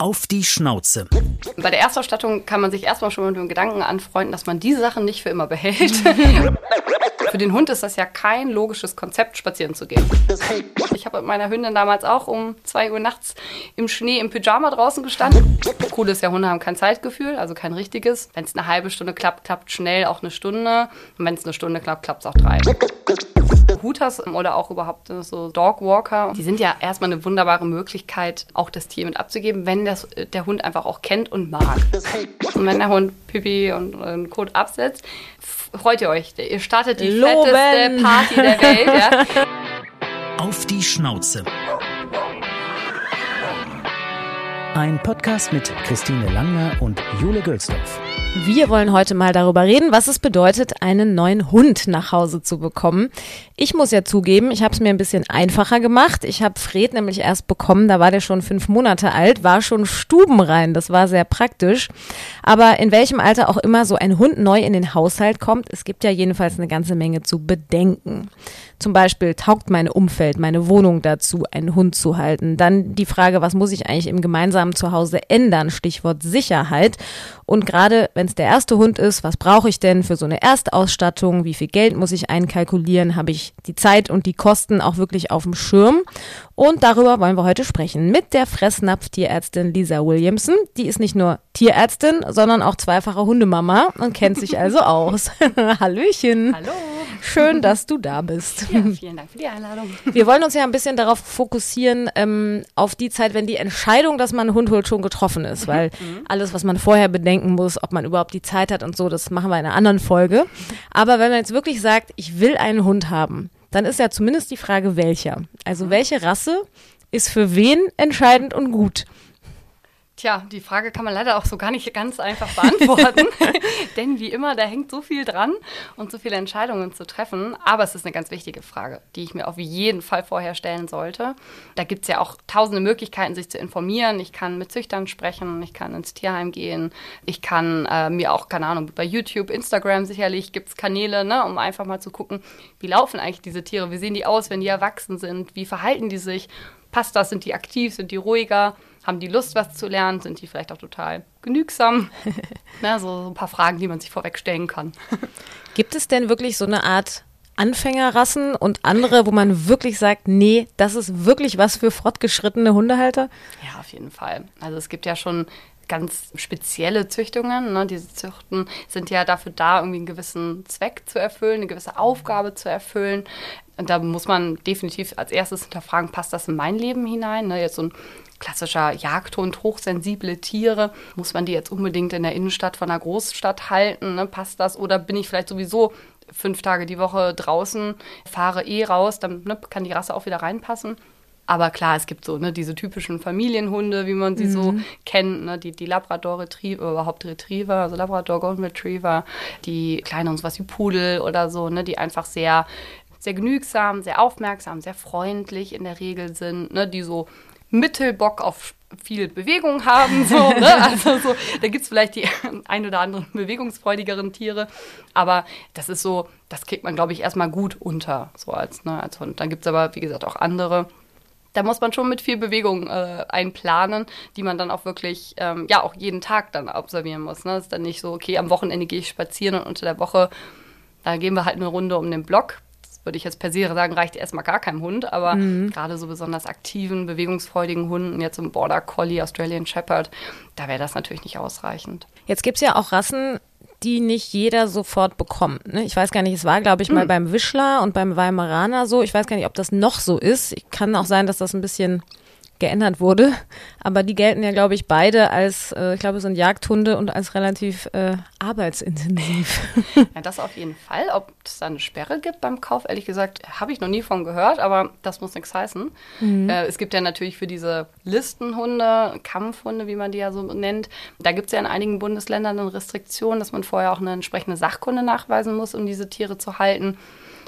Auf die Schnauze. Bei der Erstausstattung kann man sich erstmal schon mit dem Gedanken anfreunden, dass man diese Sachen nicht für immer behält. für den Hund ist das ja kein logisches Konzept, spazieren zu gehen. Ich habe mit meiner Hündin damals auch um 2 Uhr nachts im Schnee im Pyjama draußen gestanden. Cool ist ja, Hunde haben kein Zeitgefühl, also kein richtiges. Wenn es eine halbe Stunde klappt, klappt schnell auch eine Stunde. Und wenn es eine Stunde klappt, klappt es auch drei. Hutas oder auch überhaupt so Dogwalker, die sind ja erstmal eine wunderbare Möglichkeit, auch das Tier mit abzugeben, wenn das, der Hund einfach auch kennt und mag. Und wenn der Hund Pipi und, und Kot absetzt, freut ihr euch. Ihr startet die Loben. fetteste Party der Welt. Ja? Auf die Schnauze. Ein Podcast mit Christine Langner und Jule Gölsdorf. Wir wollen heute mal darüber reden, was es bedeutet, einen neuen Hund nach Hause zu bekommen. Ich muss ja zugeben, ich habe es mir ein bisschen einfacher gemacht. Ich habe Fred nämlich erst bekommen, da war der schon fünf Monate alt, war schon stubenrein, das war sehr praktisch. Aber in welchem Alter auch immer so ein Hund neu in den Haushalt kommt, es gibt ja jedenfalls eine ganze Menge zu bedenken. Zum Beispiel taugt mein Umfeld, meine Wohnung dazu, einen Hund zu halten. Dann die Frage, was muss ich eigentlich im gemeinsamen Zuhause ändern? Stichwort Sicherheit. Und gerade wenn es der erste Hund ist, was brauche ich denn für so eine Erstausstattung? Wie viel Geld muss ich einkalkulieren? Habe ich die Zeit und die Kosten auch wirklich auf dem Schirm? Und darüber wollen wir heute sprechen mit der Fressnapf-Tierärztin Lisa Williamson. Die ist nicht nur Tierärztin, sondern auch zweifache Hundemama und kennt sich also aus. Hallöchen. Hallo. Schön, dass du da bist. Ja, vielen Dank für die Einladung. Wir wollen uns ja ein bisschen darauf fokussieren, ähm, auf die Zeit, wenn die Entscheidung, dass man einen Hund holt, schon getroffen ist. Weil alles, was man vorher bedenken muss, ob man überhaupt die Zeit hat und so, das machen wir in einer anderen Folge. Aber wenn man jetzt wirklich sagt, ich will einen Hund haben, dann ist ja zumindest die Frage, welcher. Also welche Rasse ist für wen entscheidend und gut? Tja, die Frage kann man leider auch so gar nicht ganz einfach beantworten. Denn wie immer, da hängt so viel dran und so viele Entscheidungen zu treffen. Aber es ist eine ganz wichtige Frage, die ich mir auf jeden Fall vorher stellen sollte. Da gibt es ja auch tausende Möglichkeiten, sich zu informieren. Ich kann mit Züchtern sprechen, ich kann ins Tierheim gehen, ich kann äh, mir auch, keine Ahnung, bei YouTube, Instagram sicherlich gibt es Kanäle, ne, um einfach mal zu gucken, wie laufen eigentlich diese Tiere, wie sehen die aus, wenn die erwachsen sind, wie verhalten die sich, passt das, sind die aktiv, sind die ruhiger haben die Lust, was zu lernen? Sind die vielleicht auch total genügsam? Na, so, so ein paar Fragen, die man sich vorweg stellen kann. Gibt es denn wirklich so eine Art Anfängerrassen und andere, wo man wirklich sagt, nee, das ist wirklich was für fortgeschrittene Hundehalter? Ja, auf jeden Fall. Also es gibt ja schon ganz spezielle Züchtungen. Ne? Diese Züchten sind ja dafür da, irgendwie einen gewissen Zweck zu erfüllen, eine gewisse Aufgabe zu erfüllen. Und da muss man definitiv als erstes hinterfragen, passt das in mein Leben hinein? Ne? Jetzt so ein klassischer Jagdhund, hochsensible Tiere. Muss man die jetzt unbedingt in der Innenstadt von einer Großstadt halten? Ne? Passt das? Oder bin ich vielleicht sowieso fünf Tage die Woche draußen, fahre eh raus, dann ne, kann die Rasse auch wieder reinpassen. Aber klar, es gibt so ne, diese typischen Familienhunde, wie man sie mhm. so kennt, ne, die, die Labrador Retriever, überhaupt Retriever, also Labrador Golden Retriever, die kleineren, sowas wie Pudel oder so, ne, die einfach sehr, sehr genügsam, sehr aufmerksam, sehr freundlich in der Regel sind, ne, die so Mittelbock auf viel Bewegung haben. So, ne? Also so, da gibt es vielleicht die ein oder anderen bewegungsfreudigeren Tiere. Aber das ist so, das kriegt man, glaube ich, erstmal gut unter, so als, ne, als Hund. Dann gibt es aber, wie gesagt, auch andere. Da muss man schon mit viel Bewegung äh, einplanen, die man dann auch wirklich, ähm, ja, auch jeden Tag dann observieren muss. Ne? Das ist dann nicht so, okay, am Wochenende gehe ich spazieren und unter der Woche, da gehen wir halt eine Runde um den Block würde ich jetzt per se sagen, reicht erstmal gar keinem Hund, aber mhm. gerade so besonders aktiven, bewegungsfreudigen Hunden, jetzt im Border Collie, Australian Shepherd, da wäre das natürlich nicht ausreichend. Jetzt gibt es ja auch Rassen, die nicht jeder sofort bekommt. Ne? Ich weiß gar nicht, es war, glaube ich, mal mhm. beim Wischler und beim Weimaraner so. Ich weiß gar nicht, ob das noch so ist. Kann auch sein, dass das ein bisschen geändert wurde. Aber die gelten ja, glaube ich, beide als, äh, ich glaube, es sind Jagdhunde und als relativ äh, arbeitsintensiv. Ja, das auf jeden Fall. Ob es da eine Sperre gibt beim Kauf, ehrlich gesagt, habe ich noch nie von gehört, aber das muss nichts heißen. Mhm. Äh, es gibt ja natürlich für diese Listenhunde, Kampfhunde, wie man die ja so nennt, da gibt es ja in einigen Bundesländern eine Restriktion, dass man vorher auch eine entsprechende Sachkunde nachweisen muss, um diese Tiere zu halten.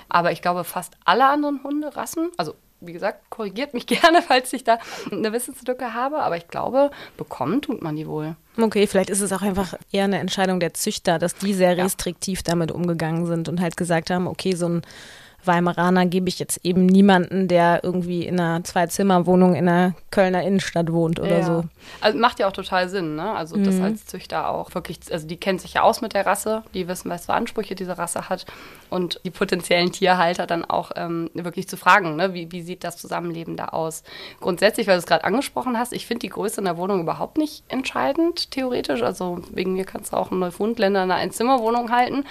Aber ich glaube, fast alle anderen Hunderassen, also wie gesagt, korrigiert mich gerne, falls ich da eine Wissenslücke habe, aber ich glaube, bekommen tut man die wohl. Okay, vielleicht ist es auch einfach eher eine Entscheidung der Züchter, dass die sehr restriktiv ja. damit umgegangen sind und halt gesagt haben, okay, so ein Weimaraner gebe ich jetzt eben niemanden, der irgendwie in einer Zwei-Zimmer-Wohnung in einer Kölner Innenstadt wohnt oder ja. so. Also macht ja auch total Sinn, ne? Also das als Züchter auch wirklich, also die kennt sich ja aus mit der Rasse, die wissen, was für Ansprüche diese Rasse hat und die potenziellen Tierhalter dann auch ähm, wirklich zu fragen, ne? Wie, wie sieht das Zusammenleben da aus? Grundsätzlich, weil du es gerade angesprochen hast, ich finde die Größe in der Wohnung überhaupt nicht entscheidend, theoretisch. Also wegen mir kannst du auch einen Neufundländer in einer Einzimmerwohnung halten,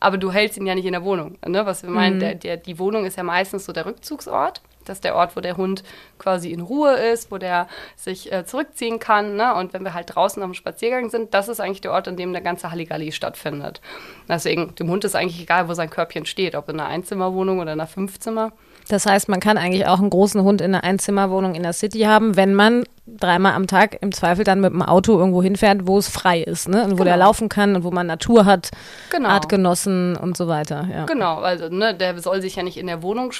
aber du hältst ihn ja nicht in der Wohnung, ne? Was wir meinen, der, der, die Wohnung ist ja meistens so der Rückzugsort. Das ist der Ort, wo der Hund quasi in Ruhe ist, wo der sich äh, zurückziehen kann. Ne? Und wenn wir halt draußen auf dem Spaziergang sind, das ist eigentlich der Ort, an dem der ganze Halligalli stattfindet. Deswegen, dem Hund ist eigentlich egal, wo sein Körbchen steht, ob in einer Einzimmerwohnung oder in einer Fünfzimmer. Das heißt, man kann eigentlich auch einen großen Hund in einer Einzimmerwohnung in der City haben, wenn man dreimal am Tag im Zweifel dann mit dem Auto irgendwo hinfährt, wo es frei ist, ne? Und wo Genau. der laufen kann und wo man Natur hat, Genau. Artgenossen und so weiter. Ja. Genau, also ne, der soll sich ja nicht in der Wohnung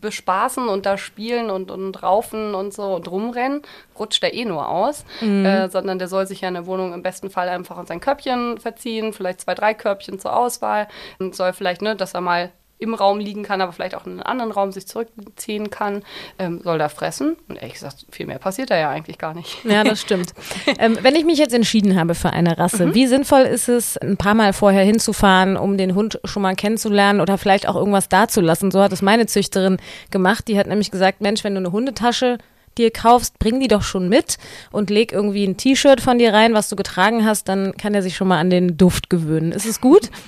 bespaßen und da spielen und, und raufen und so und rumrennen, rutscht der eh nur aus, äh, sondern der soll sich ja in der Wohnung im besten Fall einfach in sein Körbchen verziehen, vielleicht zwei, drei Körbchen zur Auswahl und soll vielleicht, ne, dass er mal im Raum liegen kann, aber vielleicht auch in einen anderen Raum sich zurückziehen kann, ähm, soll da fressen. Und ehrlich gesagt, viel mehr passiert da ja eigentlich gar nicht. Ja, das stimmt. ähm, wenn ich mich jetzt entschieden habe für eine Rasse, wie sinnvoll ist es, ein paar Mal vorher hinzufahren, um den Hund schon mal kennenzulernen oder vielleicht auch irgendwas dazulassen? So hat es meine Züchterin gemacht. Die hat nämlich gesagt, Mensch, wenn du eine Hundetasche dir kaufst, bring die doch schon mit und leg irgendwie ein T-Shirt von dir rein, was du getragen hast, dann kann er sich schon mal an den Duft gewöhnen. Ist es gut?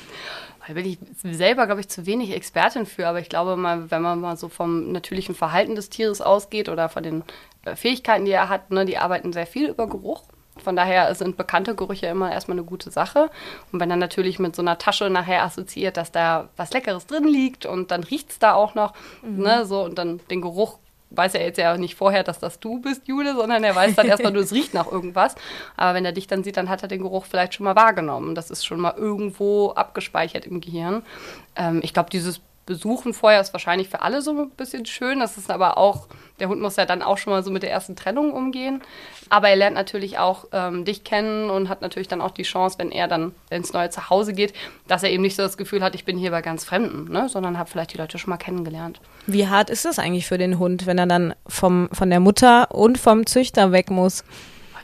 Da bin ich selber, glaube ich, zu wenig Expertin für, aber ich glaube mal, wenn man mal so vom natürlichen Verhalten des Tieres ausgeht oder von den äh, Fähigkeiten, die er hat, ne, die arbeiten sehr viel über Geruch. Von daher sind bekannte Gerüche immer erstmal eine gute Sache. Und wenn dann natürlich mit so einer Tasche nachher assoziiert, dass da was Leckeres drin liegt und dann riecht es da auch noch, ne, so und dann den Geruch weiß er jetzt ja nicht vorher, dass das du bist, Jule, sondern er weiß dann erstmal nur, es riecht nach irgendwas. Aber wenn er dich dann sieht, dann hat er den Geruch vielleicht schon mal wahrgenommen. Das ist schon mal irgendwo abgespeichert im Gehirn. Ähm, ich glaube, dieses Besuchen vorher ist wahrscheinlich für alle so ein bisschen schön. Das ist aber auch, der Hund muss ja dann auch schon mal so mit der ersten Trennung umgehen. Aber er lernt natürlich auch ähm, dich kennen und hat natürlich dann auch die Chance, wenn er dann ins neue Zuhause geht, dass er eben nicht so das Gefühl hat, ich bin hier bei ganz Fremden, ne? sondern habe vielleicht die Leute schon mal kennengelernt. Wie hart ist das eigentlich für den Hund, wenn er dann vom, von der Mutter und vom Züchter weg muss?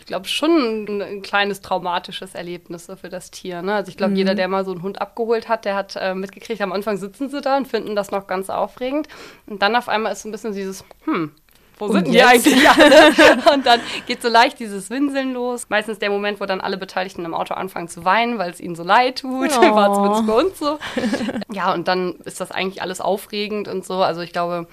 Ich glaube schon ein, ein kleines traumatisches Erlebnis so für das Tier. Ne? Also ich glaube, jeder, der mal so einen Hund abgeholt hat, der hat äh, mitgekriegt, am Anfang sitzen sie da und finden das noch ganz aufregend. Und dann auf einmal ist so ein bisschen dieses, hm, wo Und sind die eigentlich alle? Und dann geht so leicht dieses Winseln los. Meistens der Moment, wo dann alle Beteiligten im Auto anfangen zu weinen, weil es ihnen so leid tut. Oh. War zumindest bei uns so. Ja, und dann ist das eigentlich alles aufregend und so. Also ich glaube,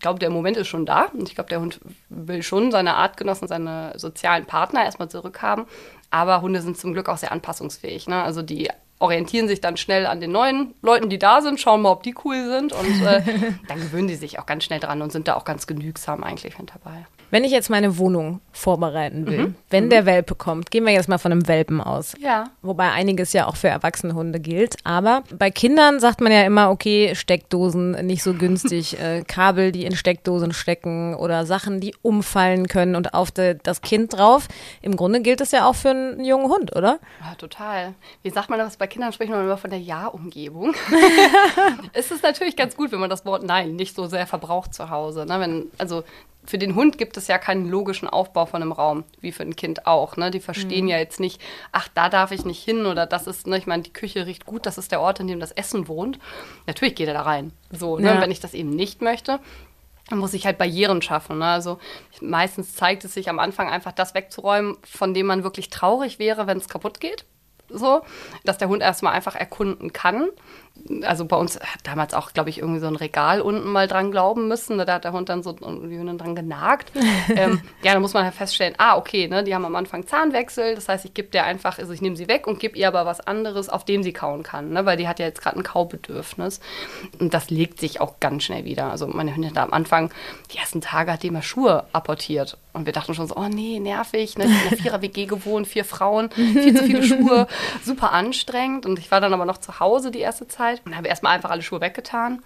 glaube, der Moment ist schon da. Und ich glaube, der Hund will schon seine Artgenossen, seine sozialen Partner erstmal zurückhaben. Aber Hunde sind zum Glück auch sehr anpassungsfähig. Ne? Also die orientieren sich dann schnell an den neuen Leuten, die da sind, schauen mal, ob die cool sind. Und äh, dann gewöhnen die sich auch ganz schnell dran und sind da auch ganz genügsam eigentlich mit dabei. Wenn ich jetzt meine Wohnung vorbereiten will, Mhm. wenn der Welpe kommt, gehen wir jetzt mal von einem Welpen aus. Ja. Wobei einiges ja auch für erwachsene Hunde gilt. Aber bei Kindern sagt man ja immer, okay, Steckdosen nicht so günstig, äh, Kabel, die in Steckdosen stecken oder Sachen, die umfallen können und auf de, das Kind drauf. Im Grunde gilt das ja auch für einen jungen Hund, oder? Ja, total. Wie sagt man das bei Kindern? Spricht man immer von der Ja-Umgebung. es ist natürlich ganz gut, wenn man das Wort Nein nicht so sehr verbraucht zu Hause. Ne? Wenn, also für den Hund gibt es ja keinen logischen Aufbau von einem Raum, wie für ein Kind auch. Ne? Die verstehen ja jetzt nicht, ach, da darf ich nicht hin oder das ist, ne? ich meine, die Küche riecht gut, das ist der Ort, in dem das Essen wohnt. Natürlich geht er da rein. So, ne? Ja. Wenn ich das eben nicht möchte, dann muss ich halt Barrieren schaffen. Ne? Also meistens zeigt es sich am Anfang einfach das wegzuräumen, von dem man wirklich traurig wäre, wenn es kaputt geht. So, dass der Hund erstmal einfach erkunden kann. Also bei uns hat damals auch, glaube ich, irgendwie so ein Regal unten mal dran glauben müssen. Da hat der Hund dann so irgendwie dran genagt. ähm, ja, da muss man halt feststellen, ah, okay, ne, die haben am Anfang Zahnwechsel. Das heißt, ich gebe der einfach, also ich nehme sie weg und gebe ihr aber was anderes, auf dem sie kauen kann. Ne, weil die hat ja jetzt gerade ein Kaubedürfnis. Und das legt sich auch ganz schnell wieder. Also meine Hündin hat am Anfang, die ersten Tage hat die immer Schuhe apportiert. Und wir dachten schon so, oh nee, nervig. Ne? In einer Vierer-WG gewohnt, vier Frauen, viel zu viele Schuhe, super anstrengend. Und ich war dann aber noch zu Hause die erste Zeit und habe erstmal einfach alle Schuhe weggetan.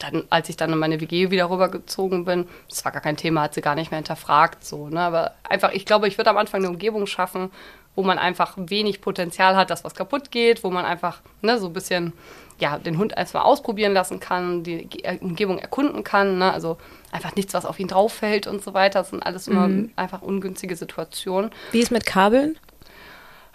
dann, als ich dann in meine WG wieder rübergezogen bin, das war gar kein Thema, hat sie gar nicht mehr hinterfragt. So, ne? Aber einfach, ich glaube, ich würde am Anfang eine Umgebung schaffen, wo man einfach wenig Potenzial hat, dass was kaputt geht, wo man einfach ne, so ein bisschen ja, den Hund erstmal ausprobieren lassen kann, die Umgebung erkunden kann. Ne? Also einfach nichts, was auf ihn drauf fällt und so weiter. Das sind alles immer mhm. einfach ungünstige Situationen. Wie ist mit Kabeln?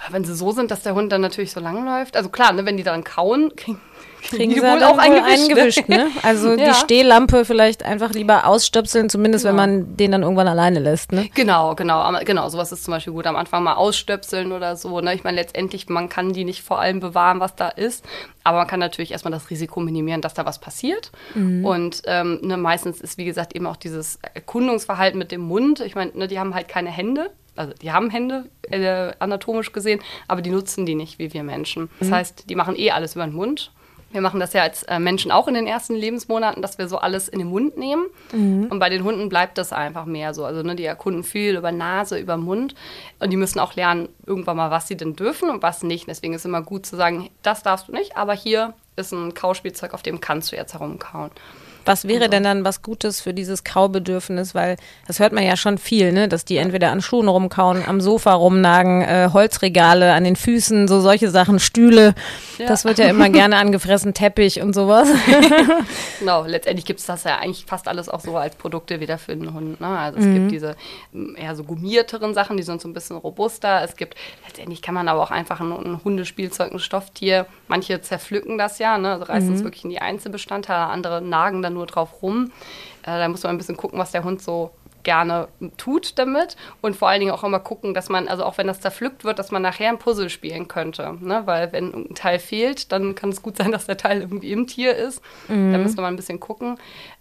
Wenn sie so sind, dass der Hund dann natürlich so lang läuft. Also klar, ne, wenn die dann kauen, kriegen, kriegen sie wohl auch eingewischt. eingewischt ne? Also ja. die Stehlampe vielleicht einfach lieber ausstöpseln, zumindest genau. wenn man den dann irgendwann alleine lässt. Ne? Genau, genau, genau. Sowas ist zum Beispiel gut. Am Anfang mal ausstöpseln oder so. Ne? Ich meine, letztendlich, man kann die nicht vor allem bewahren, was da ist. Aber man kann natürlich erstmal das Risiko minimieren, dass da was passiert. Mhm. Und ähm, ne, meistens ist, wie gesagt, eben auch dieses Erkundungsverhalten mit dem Mund. Ich meine, ne, die haben halt keine Hände also die haben Hände äh, anatomisch gesehen, aber die nutzen die nicht wie wir Menschen. Das mhm. heißt, die machen eh alles über den Mund. Wir machen das ja als äh, Menschen auch in den ersten Lebensmonaten, dass wir so alles in den Mund nehmen. Mhm. Und bei den Hunden bleibt das einfach mehr so. Also ne, die erkunden viel über Nase, über Mund. Und die müssen auch lernen, irgendwann mal, was sie denn dürfen und was nicht. Deswegen ist es immer gut zu sagen, das darfst du nicht, aber hier ist ein Kauspielzeug, auf dem kannst du jetzt herumkauen. Was wäre so. denn dann was Gutes für dieses Kaubedürfnis? Weil das hört man ja schon viel, ne? dass die entweder an Schuhen rumkauen, am Sofa rumnagen, äh, Holzregale an den Füßen, so solche Sachen, Stühle. Ja. Das wird ja immer gerne angefressen, Teppich und sowas. genau, letztendlich gibt es das ja eigentlich fast alles auch so als Produkte wieder für den Hund. Ne? Also es mhm. gibt diese eher so gummierteren Sachen, die sind so ein bisschen robuster. Es gibt, letztendlich kann man aber auch einfach ein, ein Hundespielzeug, ein Stofftier, manche zerpflücken das ja, ne? also reißen es mhm. wirklich in die Einzelbestandteile, andere nagen dann dann nur drauf rum. Äh, da muss man ein bisschen gucken, was der Hund so gerne tut damit und vor allen Dingen auch immer gucken, dass man, also auch wenn das zerpflückt wird, dass man nachher ein Puzzle spielen könnte. Ne? Weil wenn ein Teil fehlt, dann kann es gut sein, dass der Teil irgendwie im Tier ist. Mhm. Da müssen wir mal ein bisschen gucken.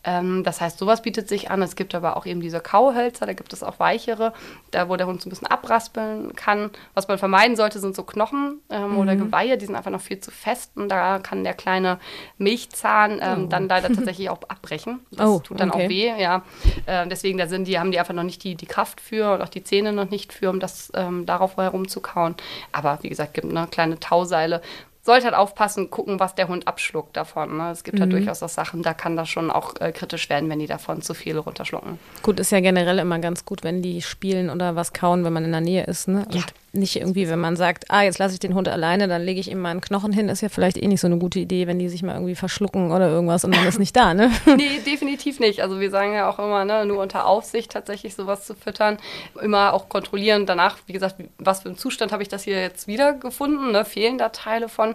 Ähm, das heißt, sowas bietet sich an. Es gibt aber auch eben diese Kauhölzer, da gibt es auch weichere, da wo der Hund so ein bisschen abraspeln kann. Was man vermeiden sollte, sind so Knochen ähm, mhm. oder Geweihe, die sind einfach noch viel zu fest und da kann der kleine Milchzahn ähm, oh. dann leider tatsächlich auch abbrechen. Das oh, tut dann okay. auch weh, ja. Äh, deswegen, da sind die, haben die einfach noch nicht die, die Kraft für und auch die Zähne noch nicht für, um das ähm, darauf herumzukauen. Aber wie gesagt, gibt ne, kleine Tauseile, sollte halt aufpassen, gucken, was der Hund abschluckt davon. Ne? Es gibt halt mhm. halt durchaus auch Sachen, da kann das schon auch äh, kritisch werden, wenn die davon zu viel runterschlucken. Gut, ist ja generell immer ganz gut, wenn die spielen oder was kauen, wenn man in der Nähe ist. Ne? Ja nicht irgendwie, wenn man sagt, ah, jetzt lasse ich den Hund alleine, dann lege ich ihm mal einen Knochen hin, ist ja vielleicht eh nicht so eine gute Idee, wenn die sich mal irgendwie verschlucken oder irgendwas und man ist nicht da, ne? nee, definitiv nicht. Also wir sagen ja auch immer, ne, nur unter Aufsicht tatsächlich sowas zu füttern. Immer auch kontrollieren danach, wie gesagt, was für einen Zustand habe ich das hier jetzt wiedergefunden, ne? Fehlen da Teile von?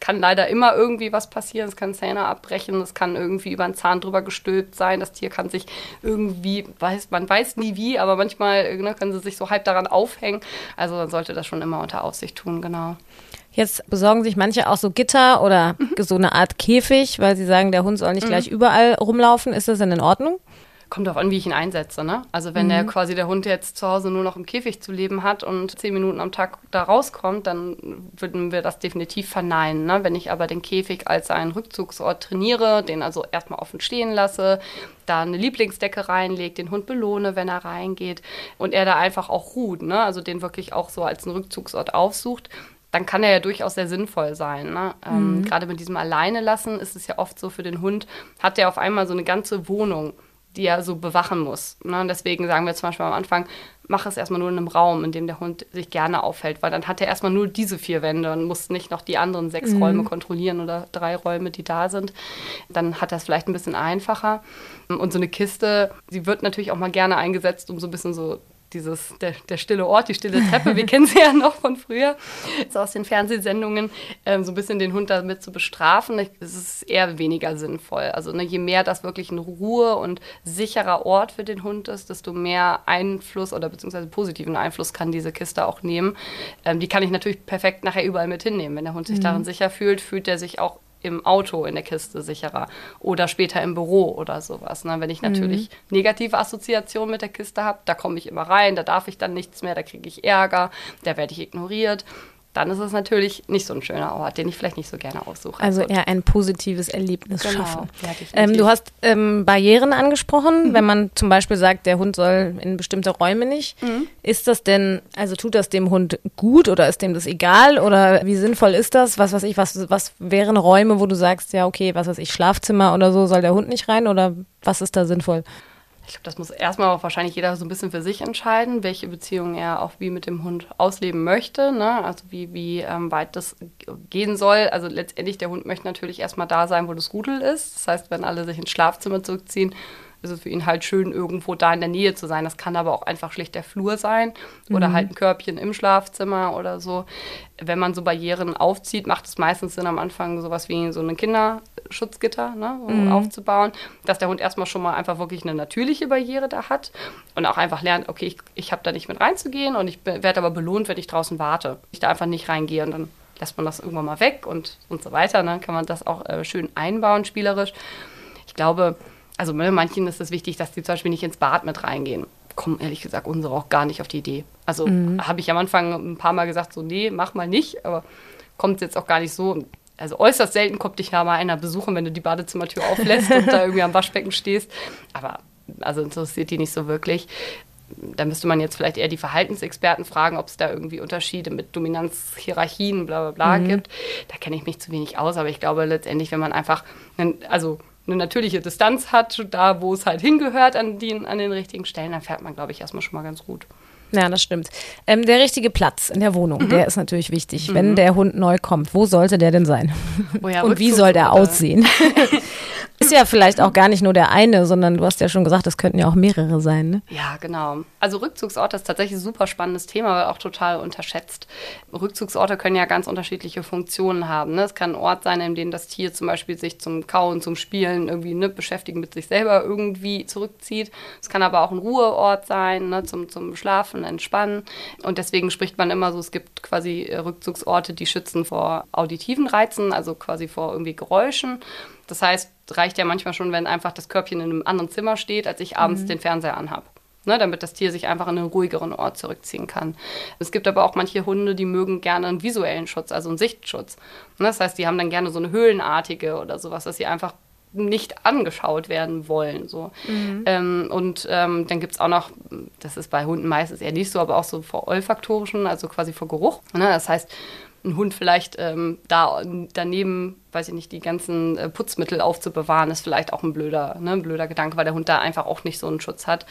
Kann leider immer irgendwie was passieren, es kann Zähne abbrechen, es kann irgendwie über einen Zahn drüber gestülpt sein, das Tier kann sich irgendwie, weiß, man weiß nie wie, aber manchmal ne, können sie sich so halb daran aufhängen. Also man sollte das schon immer unter Aufsicht tun, genau. Jetzt besorgen sich manche auch so Gitter oder so eine Art Käfig, weil sie sagen, der Hund soll nicht mhm. gleich überall rumlaufen. Ist das denn in Ordnung? Kommt darauf an, wie ich ihn einsetze. Ne? Also wenn mhm. der quasi der Hund jetzt zu Hause nur noch im Käfig zu leben hat und zehn Minuten am Tag da rauskommt, dann würden wir das definitiv verneinen. Ne? Wenn ich aber den Käfig als einen Rückzugsort trainiere, den also erstmal offen stehen lasse, da eine Lieblingsdecke reinlege, den Hund belohne, wenn er reingeht und er da einfach auch ruht, ne? also den wirklich auch so als einen Rückzugsort aufsucht, dann kann er ja durchaus sehr sinnvoll sein. Ne? Ähm, mhm. Gerade mit diesem Alleine lassen ist es ja oft so für den Hund, hat er auf einmal so eine ganze Wohnung die er so bewachen muss. Ne? Und deswegen sagen wir zum Beispiel am Anfang, mach es erstmal nur in einem Raum, in dem der Hund sich gerne aufhält, weil dann hat er erstmal nur diese vier Wände und muss nicht noch die anderen sechs mhm. Räume kontrollieren oder drei Räume, die da sind. Dann hat er es vielleicht ein bisschen einfacher. Und so eine Kiste, sie wird natürlich auch mal gerne eingesetzt, um so ein bisschen so dieses, der, der stille Ort, die stille Treppe, wir kennen sie ja noch von früher, so aus den Fernsehsendungen, ähm, so ein bisschen den Hund damit zu bestrafen, das ist eher weniger sinnvoll. Also ne, je mehr das wirklich ein Ruhe und sicherer Ort für den Hund ist, desto mehr Einfluss oder beziehungsweise positiven Einfluss kann diese Kiste auch nehmen. Ähm, die kann ich natürlich perfekt nachher überall mit hinnehmen. Wenn der Hund sich mhm. darin sicher fühlt, fühlt er sich auch im Auto in der Kiste sicherer oder später im Büro oder sowas. Ne? Wenn ich natürlich mhm. negative Assoziationen mit der Kiste habe, da komme ich immer rein, da darf ich dann nichts mehr, da kriege ich Ärger, da werde ich ignoriert. Dann ist es natürlich nicht so ein schöner Ort, den ich vielleicht nicht so gerne aussuche. Also eher ein positives Erlebnis Genau, schaffen. ja, ähm, du hast ähm, Barrieren angesprochen, Mhm. wenn man zum Beispiel sagt, der Hund soll in bestimmte Räume nicht. Mhm. Ist das denn, also tut das dem Hund gut oder ist dem das egal oder wie sinnvoll ist das? Was weiß ich, was, was wären Räume, wo du sagst, ja, okay, was weiß ich, Schlafzimmer oder so, soll der Hund nicht rein oder was ist da sinnvoll? Ich glaube, das muss erstmal wahrscheinlich jeder so ein bisschen für sich entscheiden, welche Beziehung er auch wie mit dem Hund ausleben möchte. Ne? Also wie, wie ähm, weit das gehen soll. Also letztendlich, der Hund möchte natürlich erstmal da sein, wo das Rudel ist. Das heißt, wenn alle sich ins Schlafzimmer zurückziehen, ist es für ihn halt schön, irgendwo da in der Nähe zu sein. Das kann aber auch einfach schlicht der Flur sein oder halt ein Körbchen im Schlafzimmer oder so. Wenn man so Barrieren aufzieht, macht es meistens Sinn, am Anfang sowas wie so eine Kinderschutzgitter ne, um aufzubauen, dass der Hund erstmal schon mal einfach wirklich eine natürliche Barriere da hat und auch einfach lernt, okay, ich, ich habe da nicht mit reinzugehen und ich werde aber belohnt, wenn ich draußen warte. Ich da einfach nicht reingehe und dann lässt man das irgendwann mal weg und, und so weiter. Dann kann man das auch äh, schön einbauen, spielerisch. Ich glaube, also bei manchen ist es wichtig, dass die zum Beispiel nicht ins Bad mit reingehen. Kommen ehrlich gesagt unsere auch gar nicht auf die Idee. Also habe ich am Anfang ein paar Mal gesagt, so nee, mach mal nicht, aber kommt jetzt auch gar nicht so. Also äußerst selten kommt dich ja mal einer besuchen, wenn du die Badezimmertür auflässt und da irgendwie am Waschbecken stehst. Aber also interessiert die nicht so wirklich. Da müsste man jetzt vielleicht eher die Verhaltensexperten fragen, ob es da irgendwie Unterschiede mit Dominanzhierarchien, bla bla bla gibt. Da kenne ich mich zu wenig aus, aber ich glaube letztendlich, wenn man einfach, also eine natürliche Distanz hat, da wo es halt hingehört, an, den an den richtigen Stellen, dann fährt man, glaube ich, erstmal schon mal ganz gut. Ja, das stimmt. Ähm, der richtige Platz in der Wohnung, Mhm. der ist natürlich wichtig. Wenn der Hund neu kommt, wo sollte der denn sein? Oh ja, Und wie soll der aussehen? ist ja vielleicht auch gar nicht nur der eine, sondern du hast ja schon gesagt, es könnten ja auch mehrere sein. Ne? Ja, genau. Also Rückzugsort ist tatsächlich ein super spannendes Thema, aber auch total unterschätzt. Rückzugsorte können ja ganz unterschiedliche Funktionen haben. Ne? Es kann ein Ort sein, in dem das Tier zum Beispiel sich zum Kauen, zum Spielen irgendwie ne, beschäftigen mit sich selber irgendwie zurückzieht. Es kann aber auch ein Ruheort sein, ne, zum, zum Schlafen, Entspannen. Und deswegen spricht man immer so, es gibt quasi äh, Rückzugsorte, die schützen vor auditiven Reizen, also quasi vor irgendwie Geräuschen. Das heißt, reicht ja manchmal schon, wenn einfach das Körbchen in einem anderen Zimmer steht, als ich abends den Fernseher anhab. Ne, damit das Tier sich einfach in einen ruhigeren Ort zurückziehen kann. Es gibt aber auch manche Hunde, die mögen gerne einen visuellen Schutz, also einen Sichtschutz. Ne, das heißt, die haben dann gerne so eine höhlenartige oder sowas, dass sie einfach nicht angeschaut werden wollen. So. Ähm, und ähm, dann gibt es auch noch, das ist bei Hunden meistens eher nicht so, aber auch so vor olfaktorischen, also quasi vor Geruch. Ne? Das heißt, ein Hund vielleicht ähm, da daneben, weiß ich nicht, die ganzen äh, Putzmittel aufzubewahren, ist vielleicht auch ein blöder, ne, ein blöder Gedanke, weil der Hund da einfach auch nicht so einen Schutz hat.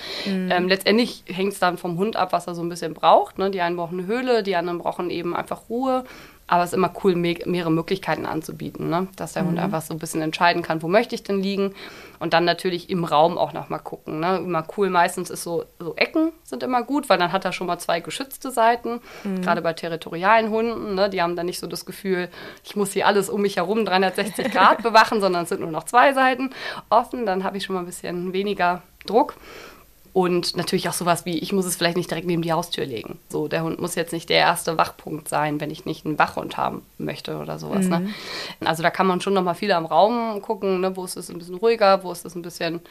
Ähm, letztendlich hängt es dann vom Hund ab, was er so ein bisschen braucht. Ne? Die einen brauchen eine Höhle, die anderen brauchen eben einfach Ruhe. Aber es ist immer cool, me mehrere Möglichkeiten anzubieten, ne? dass der Hund einfach so ein bisschen entscheiden kann, wo möchte ich denn liegen. Und dann natürlich im Raum auch nochmal gucken. Ne? Immer cool, meistens ist so, so Ecken sind immer gut, weil dann hat er schon mal zwei geschützte Seiten. Gerade bei territorialen Hunden, ne? die haben dann nicht so das Gefühl, ich muss hier alles um mich herum 360 Grad bewachen, sondern es sind nur noch zwei Seiten offen. Dann habe ich schon mal ein bisschen weniger Druck. Und natürlich auch sowas wie, ich muss es vielleicht nicht direkt neben die Haustür legen. So, der Hund muss jetzt nicht der erste Wachpunkt sein, wenn ich nicht einen Wachhund haben möchte oder sowas. Ne? Also da kann man schon noch mal viel am Raum gucken, ne? wo ist es ein bisschen ruhiger, wo ist es ein bisschen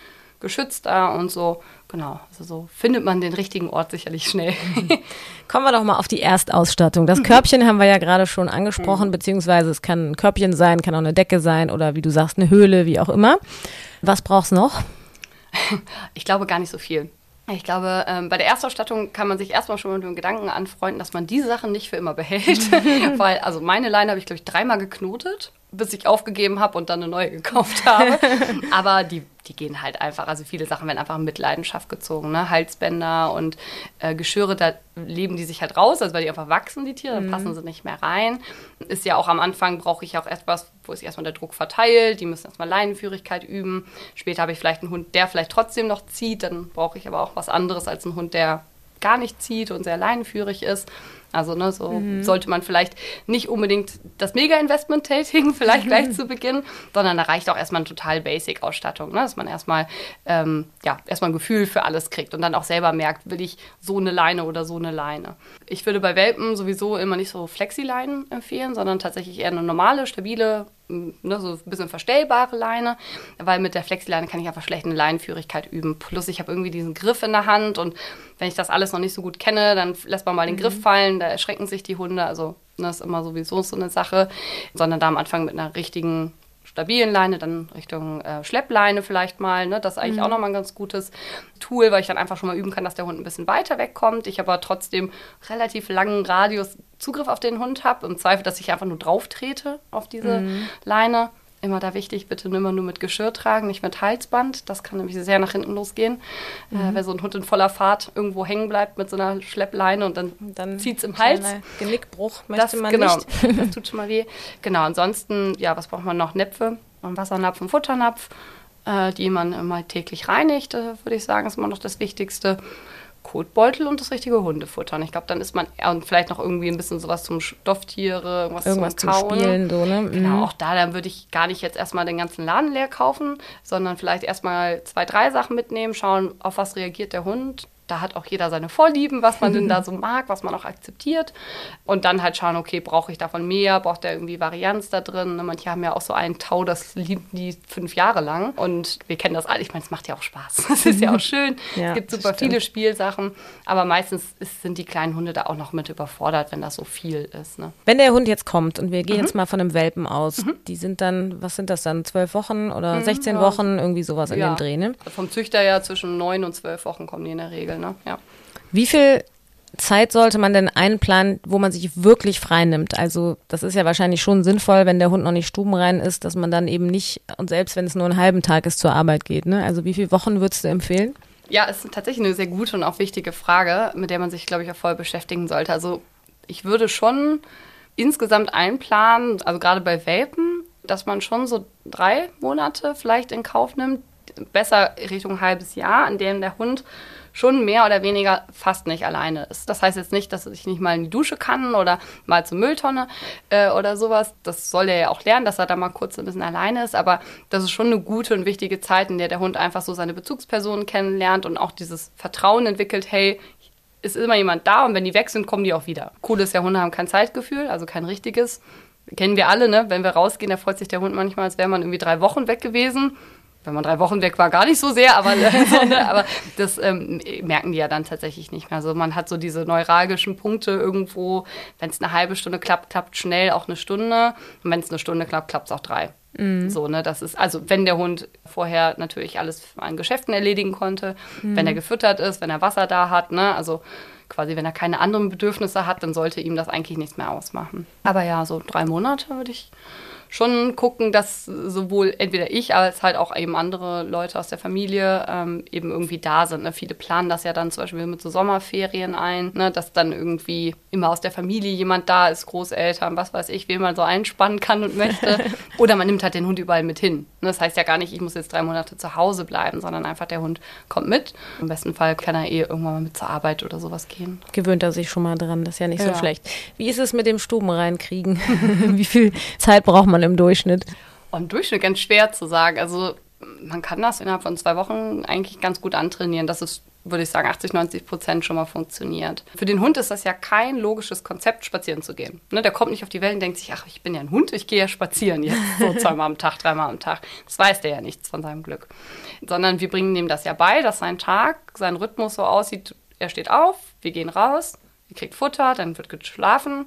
geschützter und so. Genau, also so findet man den richtigen Ort sicherlich schnell. Kommen wir doch mal auf die Erstausstattung. Das Körbchen haben wir ja gerade schon angesprochen, beziehungsweise es kann ein Körbchen sein, kann auch eine Decke sein oder wie du sagst, eine Höhle, wie auch immer. Was brauchst du noch? Ich glaube gar nicht so viel. Ich glaube, ähm, bei der Erstausstattung kann man sich erstmal schon mit dem Gedanken anfreunden, dass man diese Sachen nicht für immer behält. Weil, also meine Leine habe ich, glaube ich, dreimal geknotet, bis ich aufgegeben habe und dann eine neue gekauft habe. Aber die, die gehen halt einfach, also viele Sachen werden einfach mit Leidenschaft gezogen. Ne? Halsbänder und äh, Geschirre, da leben die sich halt raus, also weil die einfach wachsen, die Tiere, dann passen sie nicht mehr rein. Ist ja auch am Anfang brauche ich auch etwas, wo sich erstmal der Druck verteilt, die müssen erstmal Leinenführigkeit üben. Später habe ich vielleicht einen Hund, der vielleicht trotzdem noch zieht, dann brauche ich aber auch was anderes als einen Hund, der gar nicht zieht und sehr leinenführig ist. Also ne, so sollte man vielleicht nicht unbedingt das Mega-Investment tätigen, vielleicht gleich zu Beginn, sondern da reicht auch erstmal eine total Basic-Ausstattung, ne? dass man erstmal ähm, ja, erstmal ein Gefühl für alles kriegt und dann auch selber merkt, will ich so eine Leine oder so eine Leine. Ich würde bei Welpen sowieso immer nicht so Flexi-Leinen empfehlen, sondern tatsächlich eher eine normale, stabile, ne, so ein bisschen verstellbare Leine, weil mit der Flexi-Leine kann ich einfach schlecht eine Leinenführigkeit üben. Plus ich habe irgendwie diesen Griff in der Hand und wenn ich das alles noch nicht so gut kenne, dann lässt man mal den Griff fallen, da erschrecken sich die Hunde. Also Das ist immer sowieso so eine Sache, sondern da am Anfang mit einer richtigen stabilen Leine, dann Richtung äh, Schleppleine vielleicht mal. Ne? Das ist eigentlich mhm. auch nochmal ein ganz gutes Tool, weil ich dann einfach schon mal üben kann, dass der Hund ein bisschen weiter wegkommt. Ich aber trotzdem relativ langen Radius Zugriff auf den Hund habe. Im Zweifel, dass ich einfach nur drauf trete auf diese mhm. Leine immer da wichtig, bitte immer nur mit Geschirr tragen, nicht mit Halsband. Das kann nämlich sehr nach hinten losgehen. Äh, mhm. Äh, wenn so ein Hund in voller Fahrt irgendwo hängen bleibt mit so einer Schleppleine und dann, dann zieht es im Hals. Genickbruch möchte das, man genau, nicht. das tut schon mal weh. Genau, ansonsten, ja, was braucht man noch? Näpfe, ein Wassernapf, ein Futternapf, äh, die man immer täglich reinigt, äh, würde ich sagen, ist immer noch das Wichtigste. Kotbeutel und das richtige Hundefutter. Und ich glaube, dann ist man und vielleicht noch irgendwie ein bisschen sowas zum Stofftiere, irgendwas, irgendwas zum, Kauen. zum Spielen, so, ne? Genau, mhm. auch da, dann würde ich gar nicht jetzt erstmal den ganzen Laden leer kaufen, sondern vielleicht erstmal zwei, drei Sachen mitnehmen, schauen, auf was reagiert der Hund da hat auch jeder seine Vorlieben, was man denn da so mag, was man auch akzeptiert. Und dann halt schauen, okay, brauche ich davon mehr, braucht der irgendwie Varianz da drin. Ne, manche haben ja auch so einen Tau, das lieben die fünf Jahre lang. Und wir kennen das alle. Ich meine, es macht ja auch Spaß. Es ist ja auch schön. ja, es gibt super viele Spielsachen. Aber meistens ist, sind die kleinen Hunde da auch noch mit überfordert, wenn das so viel ist. Ne? Wenn der Hund jetzt kommt und wir gehen mhm. jetzt mal von einem Welpen aus, mhm. die sind dann, was sind das dann, zwölf Wochen oder mhm, 16 ja. Wochen, irgendwie sowas in ja. dem Dreh, ne? Vom Züchter ja zwischen neun und zwölf Wochen kommen die in der Regel ne? Ja. Wie viel Zeit sollte man denn einplanen, wo man sich wirklich frei nimmt? Also das ist ja wahrscheinlich schon sinnvoll, wenn der Hund noch nicht stubenrein ist, dass man dann eben nicht, und selbst wenn es nur einen halben Tag ist, zur Arbeit geht. Ne? Also wie viele Wochen würdest du empfehlen? Ja, es ist tatsächlich eine sehr gute und auch wichtige Frage, mit der man sich, glaube ich, auch voll beschäftigen sollte. Also ich würde schon insgesamt einplanen, also gerade bei Welpen, dass man schon so drei Monate vielleicht in Kauf nimmt, besser Richtung halbes Jahr, in dem der Hund schon mehr oder weniger fast nicht alleine ist. Das heißt jetzt nicht, dass ich nicht mal in die Dusche kann oder mal zur Mülltonne äh, oder sowas. Das soll er ja auch lernen, dass er da mal kurz ein bisschen alleine ist. Aber das ist schon eine gute und wichtige Zeit, in der der Hund einfach so seine Bezugspersonen kennenlernt und auch dieses Vertrauen entwickelt, hey, ist immer jemand da und wenn die weg sind, kommen die auch wieder. Cool ist ja, Hunde haben kein Zeitgefühl, also kein richtiges. Kennen wir alle, ne? Wenn wir rausgehen, da freut sich der Hund manchmal, als wäre man irgendwie drei Wochen weg gewesen wenn man drei Wochen weg war, gar nicht so sehr, aber, so, ne, aber das ähm, merken die ja dann tatsächlich nicht mehr. Also man hat so diese neuralgischen Punkte irgendwo, wenn es eine halbe Stunde klappt, klappt schnell auch eine Stunde. Und wenn es eine Stunde klappt, klappt es auch drei. Mhm. So, ne, das ist, also wenn der Hund vorher natürlich alles an Geschäften erledigen konnte, mhm. wenn er gefüttert ist, wenn er Wasser da hat, ne, also quasi, wenn er keine anderen Bedürfnisse hat, dann sollte ihm das eigentlich nichts mehr ausmachen. Aber ja, so drei Monate würde ich schon gucken, dass sowohl entweder ich als halt auch eben andere Leute aus der Familie ähm, eben irgendwie da sind. Ne? Viele planen das ja dann zum Beispiel mit so Sommerferien ein, ne? dass dann irgendwie immer aus der Familie jemand da ist, Großeltern, was weiß ich, wen man so einspannen kann und möchte. Oder man nimmt halt den Hund überall mit hin. Ne? Das heißt ja gar nicht, ich muss jetzt drei Monate zu Hause bleiben, sondern einfach der Hund kommt mit. Im besten Fall kann er eh irgendwann mal mit zur Arbeit oder sowas gehen. Gewöhnt er sich schon mal dran, das ist ja nicht ja. so schlecht. Wie ist es mit dem Stuben reinkriegen? Wie viel Zeit braucht man im Durchschnitt? Im Durchschnitt ganz schwer zu sagen. Also man kann das innerhalb von zwei Wochen eigentlich ganz gut antrainieren. Das ist würde ich sagen, 80, 90 Prozent schon mal funktioniert. Für den Hund ist das ja kein logisches Konzept, spazieren zu gehen. Ne, der kommt nicht auf die Welt und denkt sich, ach, ich bin ja ein Hund, ich gehe ja spazieren jetzt so zweimal am Tag, dreimal am Tag. Das weiß der ja nichts von seinem Glück. Sondern wir bringen ihm das ja bei, dass sein Tag, sein Rhythmus so aussieht, er steht auf, wir gehen raus, er kriegt Futter, dann wird geschlafen,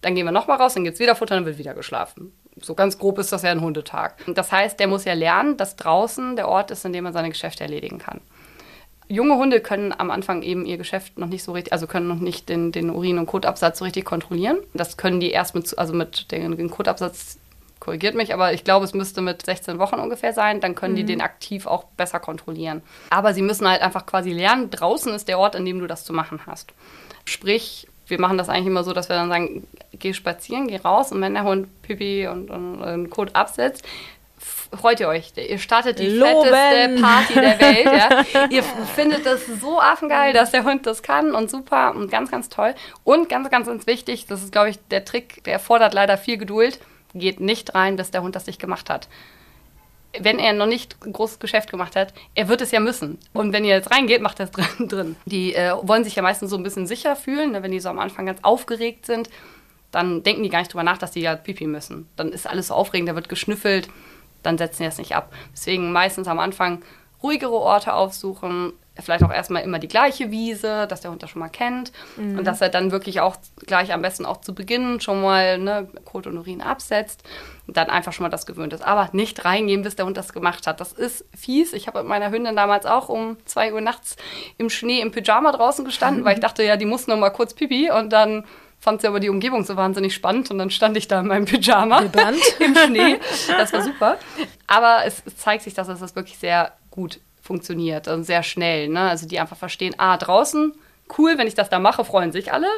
dann gehen wir nochmal raus, dann gibt es wieder Futter, dann wird wieder geschlafen. So ganz grob ist das ja ein Hundetag. Das heißt, der muss ja lernen, dass draußen der Ort ist, in dem er seine Geschäfte erledigen kann junge Hunde können am Anfang eben ihr Geschäft noch nicht so richtig, also können noch nicht den, den Urin- und Kotabsatz so richtig kontrollieren. Das können die erst mit, also mit dem, dem Kotabsatz korrigiert mich, aber ich glaube, es müsste mit 16 Wochen ungefähr sein, dann können mhm. die den aktiv auch besser kontrollieren. Aber sie müssen halt einfach quasi lernen, draußen ist der Ort, an dem du das zu machen hast. Sprich, wir machen das eigentlich immer so, dass wir dann sagen, geh spazieren, geh raus und wenn der Hund Pipi und, und, und Kot absetzt, freut ihr euch. Ihr startet die Loben. fetteste Party der Welt. Ja. Ihr findet das so affengeil, dass der Hund das kann und super und ganz, ganz toll. Und ganz, ganz, ganz wichtig, das ist, glaube ich, der Trick, der erfordert leider viel Geduld. Geht nicht rein, bis der Hund das nicht gemacht hat. Wenn er noch nicht ein großes Geschäft gemacht hat, er wird es ja müssen. Und wenn ihr jetzt reingeht, macht er es drin. drin. Die äh, wollen sich ja meistens so ein bisschen sicher fühlen, ne, wenn die so am Anfang ganz aufgeregt sind dann denken die gar nicht drüber nach, dass die ja pipi müssen. Dann ist alles so aufregend, da wird geschnüffelt dann setzen die das nicht ab. Deswegen meistens am Anfang ruhigere Orte aufsuchen, vielleicht auch erstmal immer die gleiche Wiese, dass der Hund das schon mal kennt mhm. und dass er dann wirklich auch gleich am besten auch zu Beginn schon mal ne, Kot und Urin absetzt und dann einfach schon mal das gewöhnt ist. Aber nicht reingehen, bis der Hund das gemacht hat. Das ist fies. Ich habe mit meiner Hündin damals auch um zwei Uhr nachts im Schnee im Pyjama draußen gestanden, weil ich dachte, ja, die muss noch mal kurz pipi und dann fand sie aber die Umgebung so wahnsinnig spannend und dann stand ich da in meinem Pyjama im Schnee. Das war super. Aber es, es zeigt sich, dass es das wirklich sehr gut funktioniert und sehr schnell. Ne? Also die einfach verstehen, ah, draußen, cool, wenn ich das da mache, freuen sich alle.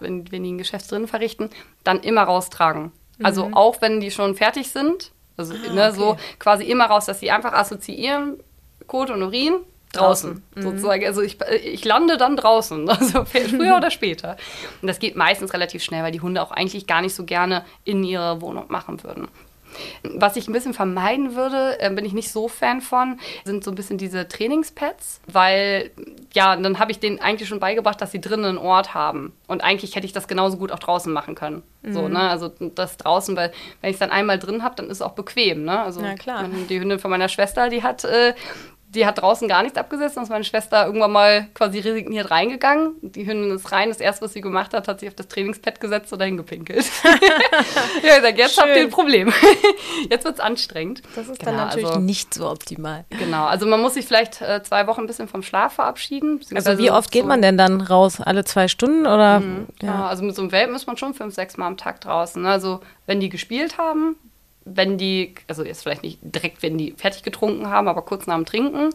Wenn, wenn die ein Geschäft drin verrichten, dann immer raustragen. Also mhm. Also auch wenn die schon fertig sind, also ah, ne, okay. so quasi immer raus, dass sie einfach assoziieren, Kot und Urin, draußen, mhm. sozusagen. Also ich, ich lande dann draußen, also früher oder später. Und das geht meistens relativ schnell, weil die Hunde auch eigentlich gar nicht so gerne in ihre Wohnung machen würden. Was ich ein bisschen vermeiden würde, äh, bin ich nicht so Fan von, sind so ein bisschen diese Trainingspads, weil ja, dann habe ich denen eigentlich schon beigebracht, dass sie drinnen einen Ort haben. Und eigentlich hätte ich das genauso gut auch draußen machen können. Mhm. So, ne? Also das draußen, weil wenn ich es dann einmal drin habe, dann ist es auch bequem. Ne? Also ja, klar. die Hündin von meiner Schwester, die hat äh, die hat draußen gar nichts abgesetzt und ist meine Schwester irgendwann mal quasi resigniert reingegangen. Die Hündin ist rein. Das erste, was sie gemacht hat, hat sich auf das Trainingspad gesetzt oder hingepinkelt. ja, ich sag, jetzt Schön. habt ihr ein Problem. jetzt wird es anstrengend. Das ist genau, dann natürlich also, nicht so optimal. Genau, also man muss sich vielleicht äh, zwei Wochen ein bisschen vom Schlaf verabschieden. Also wie oft geht so man denn dann raus? Alle zwei Stunden oder? Mhm, ja. also mit so einem Welpen ist man schon fünf, sechs Mal am Tag draußen. Also wenn die gespielt haben, wenn die, also jetzt vielleicht nicht direkt, wenn die fertig getrunken haben, aber kurz nach dem Trinken,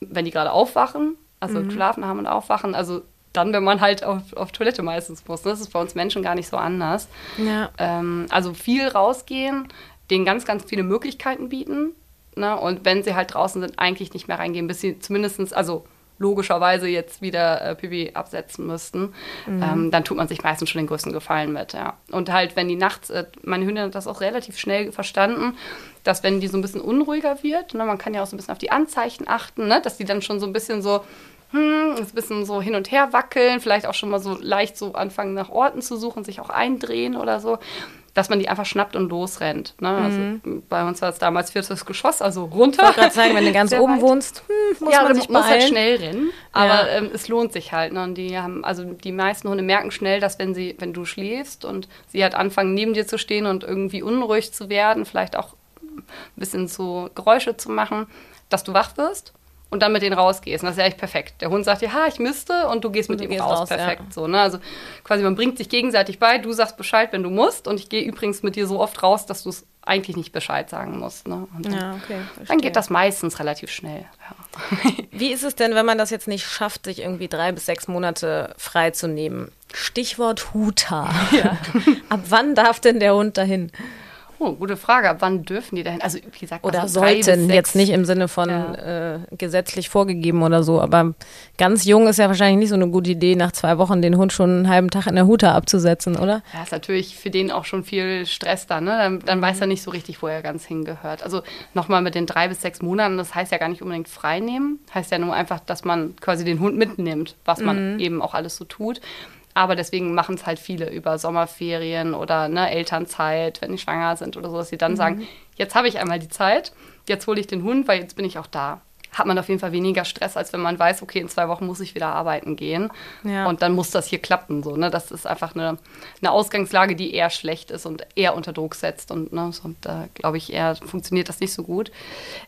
wenn die gerade aufwachen, also mhm. geschlafen haben und aufwachen, also dann, wenn man halt auf, auf Toilette meistens muss. Das ist bei uns Menschen gar nicht so anders. Ja. Ähm, also viel rausgehen, denen ganz, ganz viele Möglichkeiten bieten. Ne? Und wenn sie halt draußen sind, eigentlich nicht mehr reingehen, bis sie zumindestens, also logischerweise jetzt wieder äh, Pipi absetzen müssten, mhm. ähm, dann tut man sich meistens schon den größten Gefallen mit, ja. Und halt, wenn die nachts, äh, meine Hündin hat das auch relativ schnell verstanden, dass wenn die so ein bisschen unruhiger wird, ne, man kann ja auch so ein bisschen auf die Anzeichen achten, ne, dass die dann schon so ein bisschen so hm, ein bisschen so hin und her wackeln, vielleicht auch schon mal so leicht so anfangen nach Orten zu suchen, sich auch eindrehen oder so dass man die einfach schnappt und losrennt. Ne? Also mhm. bei uns war es damals viertes Geschoss, also runter. Ich wollte gerade sagen, wenn du ganz oben weit. wohnst, hm, muss ja, man sich muss halt schnell rennen. Aber ja. ähm, es lohnt sich halt. Ne? Und die haben, also die meisten Hunde merken schnell, dass wenn sie, wenn du schläfst und sie halt anfangen neben dir zu stehen und irgendwie unruhig zu werden, vielleicht auch ein bisschen so Geräusche zu machen, dass du wach wirst und dann mit denen rausgehst. Und das ist ja echt perfekt. Der Hund sagt dir, ha, ich müsste und du gehst mit ihm raus. raus. Perfekt. Ja. So, ne? Also quasi man bringt sich gegenseitig bei, du sagst Bescheid, wenn du musst und ich gehe übrigens mit dir so oft raus, dass du es eigentlich nicht Bescheid sagen musst. Ne? Dann, ja, okay, dann, geht das meistens relativ schnell. Ja. Wie ist es denn, wenn man das jetzt nicht schafft, sich irgendwie drei bis sechs Monate freizunehmen? Stichwort Huta. Ab wann darf denn der Hund dahin? Oh, gute Frage. Ab wann dürfen die dahin? Also, wie gesagt, oder so sollten jetzt nicht im Sinne von ja. äh, gesetzlich vorgegeben oder so, aber ganz jung ist ja wahrscheinlich nicht so eine gute Idee, nach zwei Wochen den Hund schon einen halben Tag in der Huta abzusetzen, oder? Ja, ist natürlich für den auch schon viel Stress da, ne? Dann, dann weiß er nicht so richtig, wo er ganz hingehört. Also nochmal mit den drei bis sechs Monaten, das heißt ja gar nicht unbedingt frei nehmen, heißt ja nur einfach, dass man quasi den Hund mitnimmt, was man mhm. eben auch alles so tut. Aber deswegen machen es halt viele über Sommerferien oder ne, Elternzeit, wenn die schwanger sind oder so, dass sie dann mhm. sagen, jetzt habe ich einmal die Zeit, jetzt hole ich den Hund, weil jetzt bin ich auch da hat man auf jeden Fall weniger Stress, als wenn man weiß, okay, in zwei Wochen muss ich wieder arbeiten gehen. Ja. Und dann muss das hier klappen. So, ne? Das ist einfach eine, eine Ausgangslage, die eher schlecht ist und eher unter Druck setzt. Und, ne, so, und da glaube ich eher funktioniert das nicht so gut.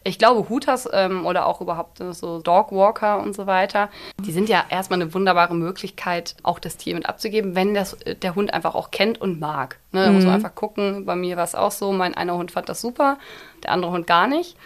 Ich glaube, Hutas ähm, oder auch überhaupt äh, so Dogwalker und so weiter, die sind ja erstmal eine wunderbare Möglichkeit, auch das Tier mit abzugeben, wenn das, äh, der Hund einfach auch kennt und mag. Ne? Da mhm. muss man einfach gucken. Bei mir war es auch so, mein einer Hund fand das super, der andere Hund gar nicht.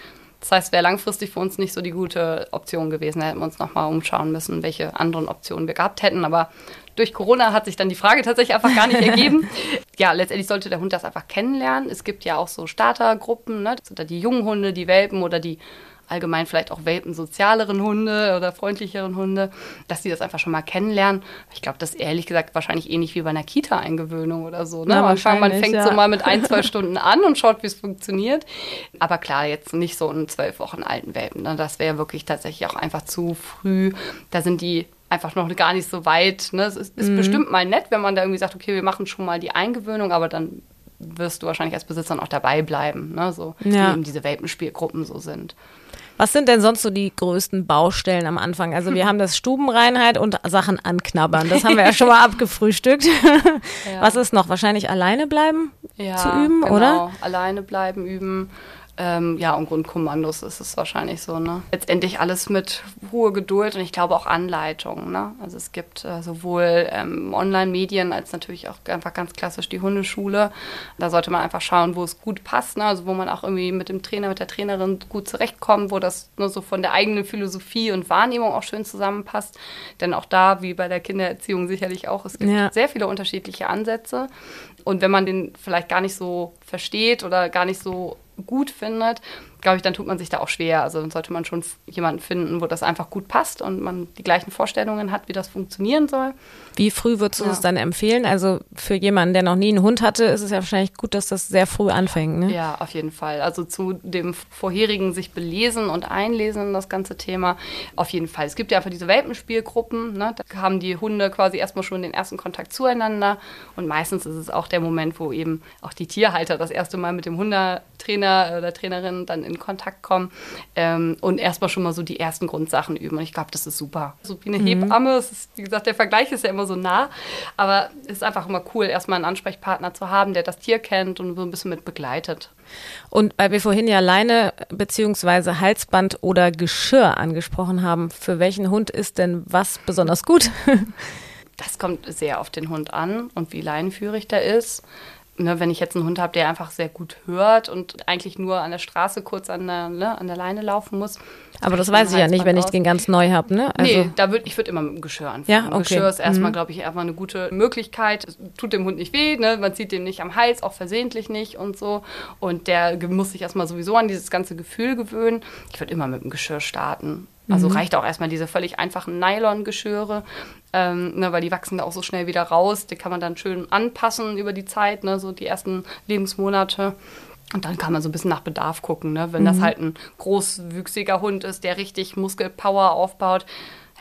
Das heißt, wäre langfristig für uns nicht so die gute Option gewesen. Da hätten wir uns nochmal umschauen müssen, welche anderen Optionen wir gehabt hätten. Aber durch Corona hat sich dann die Frage tatsächlich einfach gar nicht ergeben. ja, letztendlich sollte der Hund das einfach kennenlernen. Es gibt ja auch so Startergruppen, ne? das sind da die jungen Hunde, die Welpen oder die allgemein vielleicht auch welpensozialeren Hunde oder freundlicheren Hunde, dass sie das einfach schon mal kennenlernen. Ich glaube, das ist ehrlich gesagt wahrscheinlich ähnlich wie bei einer Kita-Eingewöhnung oder so. Ne? Man, man fängt ja. so mal mit ein, zwei Stunden an und schaut, wie es funktioniert. Aber klar, jetzt nicht so einen zwölf Wochen alten Welpen. Ne? Das wäre wirklich tatsächlich auch einfach zu früh. Da sind die einfach noch gar nicht so weit. Ne? Es ist, ist mhm. bestimmt mal nett, wenn man da irgendwie sagt, okay, wir machen schon mal die Eingewöhnung, aber dann wirst du wahrscheinlich als Besitzer auch dabei bleiben, ne? so, ja. wie eben diese Welpenspielgruppen so sind. Was sind denn sonst so die größten Baustellen am Anfang? Also wir haben das Stubenreinheit und Sachen anknabbern. Das haben wir ja schon mal abgefrühstückt. Ja. Was ist noch? Wahrscheinlich alleine bleiben ja, zu üben, genau. oder? Alleine bleiben, üben. Ähm, ja, und Grundkommandos ist es wahrscheinlich so. Ne? Letztendlich alles mit hoher Geduld und ich glaube auch Anleitungen. Ne? Also es gibt äh, sowohl ähm, Online-Medien als natürlich auch einfach ganz klassisch die Hundeschule. Da sollte man einfach schauen, wo es gut passt, ne? also wo man auch irgendwie mit dem Trainer, mit der Trainerin gut zurechtkommt, wo das nur so von der eigenen Philosophie und Wahrnehmung auch schön zusammenpasst. Denn auch da, wie bei der Kindererziehung sicherlich auch, es gibt ja. sehr viele unterschiedliche Ansätze. Und wenn man den vielleicht gar nicht so versteht oder gar nicht so gut findet, glaube ich, dann tut man sich da auch schwer. Also dann sollte man schon jemanden finden, wo das einfach gut passt und man die gleichen Vorstellungen hat, wie das funktionieren soll. Wie früh würdest du ja. es dann empfehlen? Also für jemanden, der noch nie einen Hund hatte, ist es ja wahrscheinlich gut, dass das sehr früh anfängt. Ne? Ja, auf jeden Fall. Also zu dem vorherigen sich belesen und einlesen in das ganze Thema, auf jeden Fall. Es gibt ja einfach diese Welpenspielgruppen. Ne? Da haben die Hunde quasi erstmal schon den ersten Kontakt zueinander und meistens ist es auch der Moment, wo eben auch die Tierhalter das erste Mal mit dem Hundetrainer oder Trainerin dann in Kontakt kommen ähm, und erstmal schon mal so die ersten Grundsachen üben. Und ich glaube, das ist super. So wie eine mhm. Hebamme, ist, wie gesagt, der Vergleich ist ja immer so nah, aber es ist einfach immer cool, erstmal einen Ansprechpartner zu haben, der das Tier kennt und so ein bisschen mit begleitet. Und weil wir vorhin ja Leine beziehungsweise Halsband oder Geschirr angesprochen haben, für welchen Hund ist denn was besonders gut? das kommt sehr auf den Hund an und wie leinenführig der ist ne, wenn ich jetzt einen Hund habe, der einfach sehr gut hört und eigentlich nur an der Straße kurz an der, ne, an der Leine laufen muss. Aber das weiß ich ja nicht, wenn ich den ganz neu habe, ne? Also nee, da würd, ich würde immer mit dem Geschirr anfangen. Ja, okay. Geschirr ist erstmal, mhm. glaube ich, erstmal eine gute Möglichkeit. Es tut dem Hund nicht weh, ne? man zieht dem nicht am Hals, auch versehentlich nicht und so. Und der muss sich erstmal sowieso an dieses ganze Gefühl gewöhnen. Ich würde immer mit dem Geschirr starten. Also mhm. reicht auch erstmal diese völlig einfachen Nylon-Geschirre, ähm, ne, weil die wachsen da auch so schnell wieder raus. Die kann man dann schön anpassen über die Zeit, ne, so die ersten Lebensmonate. Und dann kann man so ein bisschen nach Bedarf gucken. Ne? Wenn mhm. das halt ein großwüchsiger Hund ist, der richtig Muskelpower aufbaut,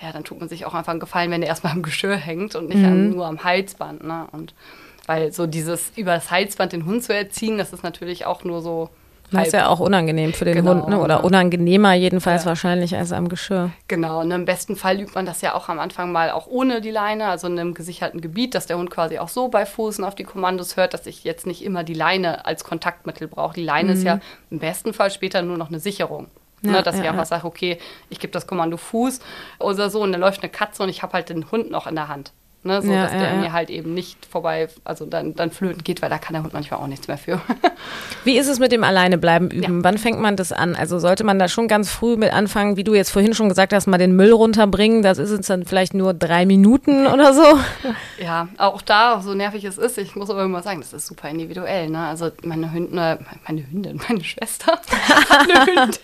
ja, dann tut man sich auch einfach einen Gefallen, wenn der erstmal am Geschirr hängt und nicht mhm. an, nur am Halsband. Ne? Und weil so dieses über das Halsband den Hund zu erziehen, das ist natürlich auch nur so das ist ja auch unangenehm für den genau, Hund, ne? oder unangenehmer jedenfalls ja. wahrscheinlich als am Geschirr. Genau, und im besten Fall übt man das ja auch am Anfang mal auch ohne die Leine, also in einem gesicherten Gebiet, dass der Hund quasi auch so bei Fußen auf die Kommandos hört, dass ich jetzt nicht immer die Leine als Kontaktmittel brauche. Die Leine mhm. ist ja im besten Fall später nur noch eine Sicherung. Ja, ne, dass ja, ich einfach ja. sage, okay, ich gebe das Kommando Fuß oder so und dann läuft eine Katze und ich habe halt den Hund noch in der Hand. Ne, so ja, dass der ja, mir halt eben nicht vorbei, also dann, dann flöten geht, weil da kann der Hund manchmal auch nichts mehr für. Wie ist es mit dem Alleinebleiben üben? Wann fängt man das an? Also sollte man da schon ganz früh mit anfangen, wie du jetzt vorhin schon gesagt hast, mal den Müll runterbringen? Das ist es dann vielleicht nur drei Minuten oder so? Ja, auch da, so nervig es ist, ich muss aber immer sagen, das ist super individuell. Ne? Also meine Hündin, meine Hündin, meine Schwester eine Hündin,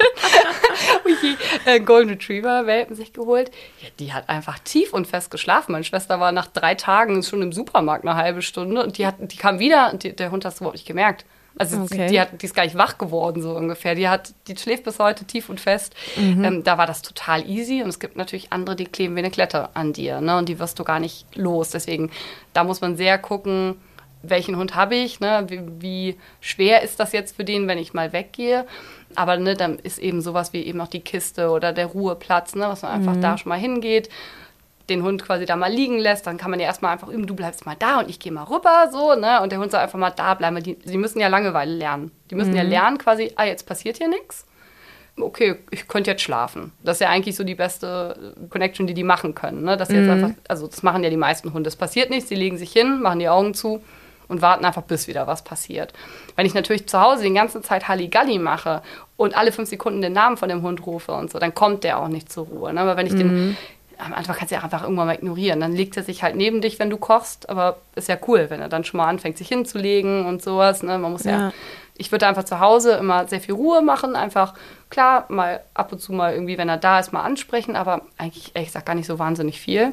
äh, Golden Retriever Welpen sich geholt. Ja, die hat einfach tief und fest geschlafen. Meine Schwester war nach drei Tagen schon im Supermarkt eine halbe Stunde und die, hat, die kam wieder und die, der Hund hat es überhaupt nicht gemerkt. Also okay. die, die, hat, die ist gar nicht wach geworden, so ungefähr. Die, hat, die schläft bis heute tief und fest. Mhm. Ähm, da war das total easy. Und es gibt natürlich andere, die kleben wie eine Klette an dir. Ne? Und die wirst du gar nicht los. Deswegen, da muss man sehr gucken, welchen Hund habe ich, ne? Wie, wie, schwer ist das jetzt für den, wenn ich mal weggehe. Aber ne, dann ist eben sowas wie eben auch die Kiste oder der Ruheplatz, ne? was man einfach mhm. da schon mal hingeht den Hund quasi da mal liegen lässt, dann kann man ja erstmal einfach üben, du bleibst mal da und ich gehe mal rüber, so, ne? Und der Hund soll einfach mal da bleiben. Die, die müssen ja Langeweile lernen. Die müssen mhm. ja lernen quasi, ah, jetzt passiert hier nichts. Okay, ich könnte jetzt schlafen. Das ist ja eigentlich so die beste Connection, die die machen können. Ne? Dass mhm. jetzt einfach, also das machen ja die meisten Hunde. Es passiert nichts, sie legen sich hin, machen die Augen zu und warten einfach, bis wieder was passiert. Wenn ich natürlich zu Hause die ganze Zeit Halligalli mache und alle fünf Sekunden den Namen von dem Hund rufe und so, dann kommt der auch nicht zur Ruhe. Ne? Aber wenn ich mhm. den am Anfang kannst du ja einfach irgendwann mal ignorieren. Dann legt er sich halt neben dich, wenn du kochst. Aber ist ja cool, wenn er dann schon mal anfängt, sich hinzulegen und sowas. Ne? Man muss ja. ja ich würde einfach zu Hause immer sehr viel Ruhe machen. Einfach, klar, mal ab und zu mal irgendwie, wenn er da ist, mal ansprechen. Aber eigentlich, ehrlich gesagt, gar nicht so wahnsinnig viel.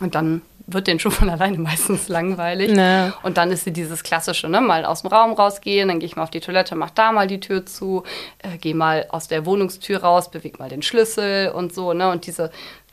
Und dann wird den schon von alleine meistens langweilig. Nee. Und dann ist sie dieses klassische, ne, mal aus dem Raum rausgehen, dann gehe ich mal auf die Toilette, mach da mal die Tür zu, äh, gehe mal aus der Wohnungstür raus, bewege mal den Schlüssel und so, ne? Und diese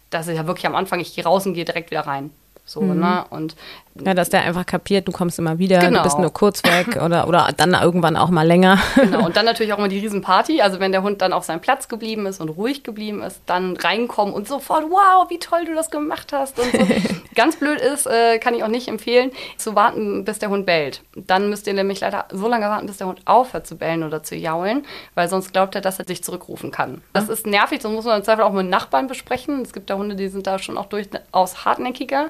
das ist ja wirklich am Anfang, ich gehe raus und gehe direkt wieder rein. So, mhm. ne? Und Ja, dass der einfach kapiert, du kommst immer wieder, Genau. du bist nur kurz weg oder, oder dann irgendwann auch mal länger. Genau, und dann natürlich auch immer die Riesenparty. Also wenn der Hund dann auf seinem Platz geblieben ist und ruhig geblieben ist, dann reinkommen und sofort, wow, wie toll du das gemacht hast und so. Ganz blöd ist, äh, kann ich auch nicht empfehlen, zu warten, bis der Hund bellt. Dann müsst ihr nämlich leider so lange warten, bis der Hund aufhört zu bellen oder zu jaulen, weil sonst glaubt er, dass er sich zurückrufen kann. Das ist nervig, das muss man im Zweifel auch mit Nachbarn besprechen. Es gibt da Hunde, die sind da schon auch durchaus hartnäckiger.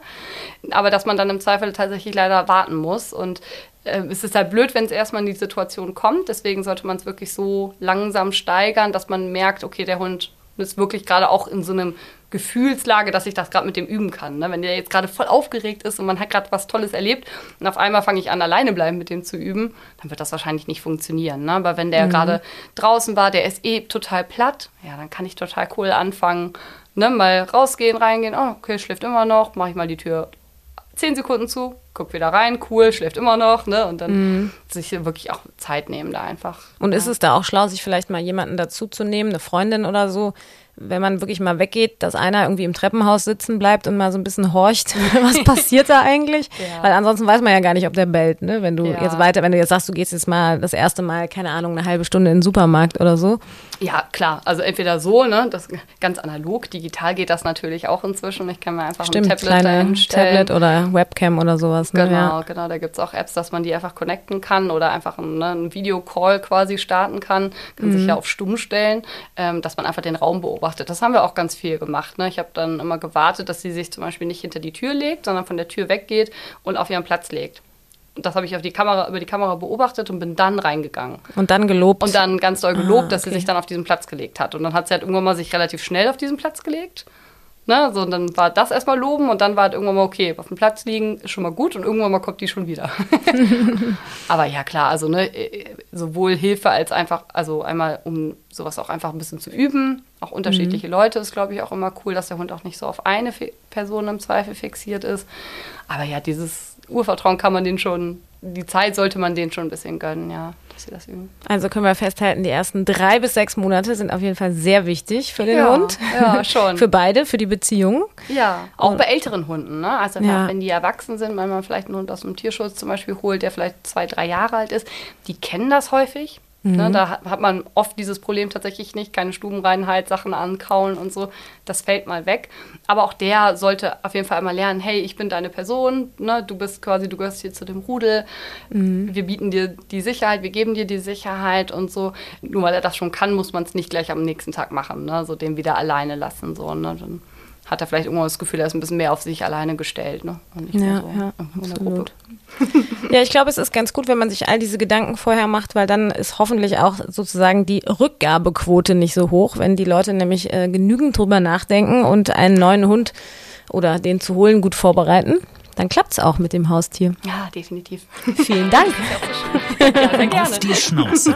Aber dass man dann im Zweifel tatsächlich leider warten muss und äh, es ist halt blöd, wenn es erstmal in die Situation kommt. Deswegen sollte man es wirklich so langsam steigern, dass man merkt, okay, der Hund ist wirklich gerade auch in so einem Gefühlslage, dass ich das gerade mit dem üben kann. Ne? Wenn der jetzt gerade voll aufgeregt ist und man hat gerade was Tolles erlebt und auf einmal fange ich an, alleine bleiben mit dem zu üben, dann wird das wahrscheinlich nicht funktionieren. Ne? Aber wenn der gerade draußen war, der ist eh total platt, ja, dann kann ich total cool anfangen, ne? mal rausgehen, reingehen, oh, okay, schläft immer noch, mache ich mal die Tür zehn Sekunden zu, guck wieder rein, cool, schläft immer noch, ne? Und dann sich wirklich auch Zeit nehmen da einfach. Und ist es da auch schlau, sich vielleicht mal jemanden dazu zu nehmen, eine Freundin oder so, wenn man wirklich mal weggeht, dass einer irgendwie im Treppenhaus sitzen bleibt und mal so ein bisschen horcht, was passiert da eigentlich? Ja. Weil ansonsten weiß man ja gar nicht, ob der bellt, ne? Wenn du Ja. jetzt weiter, wenn du jetzt sagst, du gehst jetzt mal das erste Mal, keine Ahnung, eine halbe Stunde in den Supermarkt oder so. Ja, klar. Also entweder so, ne? Das ganz analog, digital geht das natürlich auch inzwischen. Ich kann mir einfach Stimmt, ein Tablet kleine dahinstellen. Tablet oder Webcam oder sowas. Ne? Genau, Ja. genau. Da gibt es auch Apps, dass man die einfach connecten kann oder einfach einen, ne, einen Videocall quasi starten kann. Kann Mhm. sich ja auf stumm stellen, ähm, dass man einfach den Raum beobachtet. Das haben wir auch ganz viel gemacht. Ne? Ich habe dann immer gewartet, dass sie sich zum Beispiel nicht hinter die Tür legt, sondern von der Tür weggeht und auf ihren Platz legt. Das habe ich auf die Kamera, über die Kamera beobachtet und bin dann reingegangen. Und dann gelobt. Und dann ganz doll gelobt, dass sie Ah, okay. sich dann auf diesen Platz gelegt hat. Und dann hat sie halt irgendwann mal sich relativ schnell auf diesen Platz gelegt. Ne? So, und dann war das erstmal loben und dann war halt irgendwann mal, okay, auf dem Platz liegen ist schon mal gut und irgendwann mal kommt die schon wieder. Aber ja, klar, also ne, äh, sowohl Hilfe als einfach, also einmal, um sowas auch einfach ein bisschen zu üben. Auch unterschiedliche Leute ist, glaube ich, auch immer cool, dass der Hund auch nicht so auf eine Person im Zweifel fixiert ist. Aber ja, dieses Urvertrauen kann man den schon, die Zeit sollte man denen schon ein bisschen gönnen, ja, dass sie das üben. Also können wir festhalten, die ersten drei bis sechs Monate sind auf jeden Fall sehr wichtig für den Ja, Hund. ja, schon. für beide, für die Beziehung. Ja, auch bei älteren Hunden. Ne? Also Ja. wenn die erwachsen sind, wenn man vielleicht einen Hund aus dem Tierschutz zum Beispiel holt, der vielleicht zwei, drei Jahre alt ist, die kennen das häufig. Ne? Da hat- man oft dieses Problem tatsächlich nicht, keine Stubenreinheit, Sachen ankauen und so. Das fällt mal weg. Aber auch der sollte auf jeden Fall einmal lernen, hey, ich bin deine Person, ne? du bist quasi, du gehörst hier zu dem Rudel. Wir bieten dir die Sicherheit, wir geben dir die Sicherheit und so. Nur weil er das schon kann, muss man es nicht gleich am nächsten Tag machen, ne? so den wieder alleine lassen. So, ne? Dann hat er vielleicht irgendwann das Gefühl, er ist ein bisschen mehr auf sich alleine gestellt. Ne? Und nicht Ja, mehr so ja, in der absolut. Gruppe. Ja, ich glaube, es ist ganz gut, wenn man sich all diese Gedanken vorher macht, weil dann ist hoffentlich auch sozusagen die Rückgabequote nicht so hoch, wenn die Leute nämlich äh, genügend drüber nachdenken und einen neuen Hund oder den zu holen gut vorbereiten. Dann klappt's auch mit dem Haustier. Ja, definitiv. Vielen Dank. ja. Auf die Schnauze.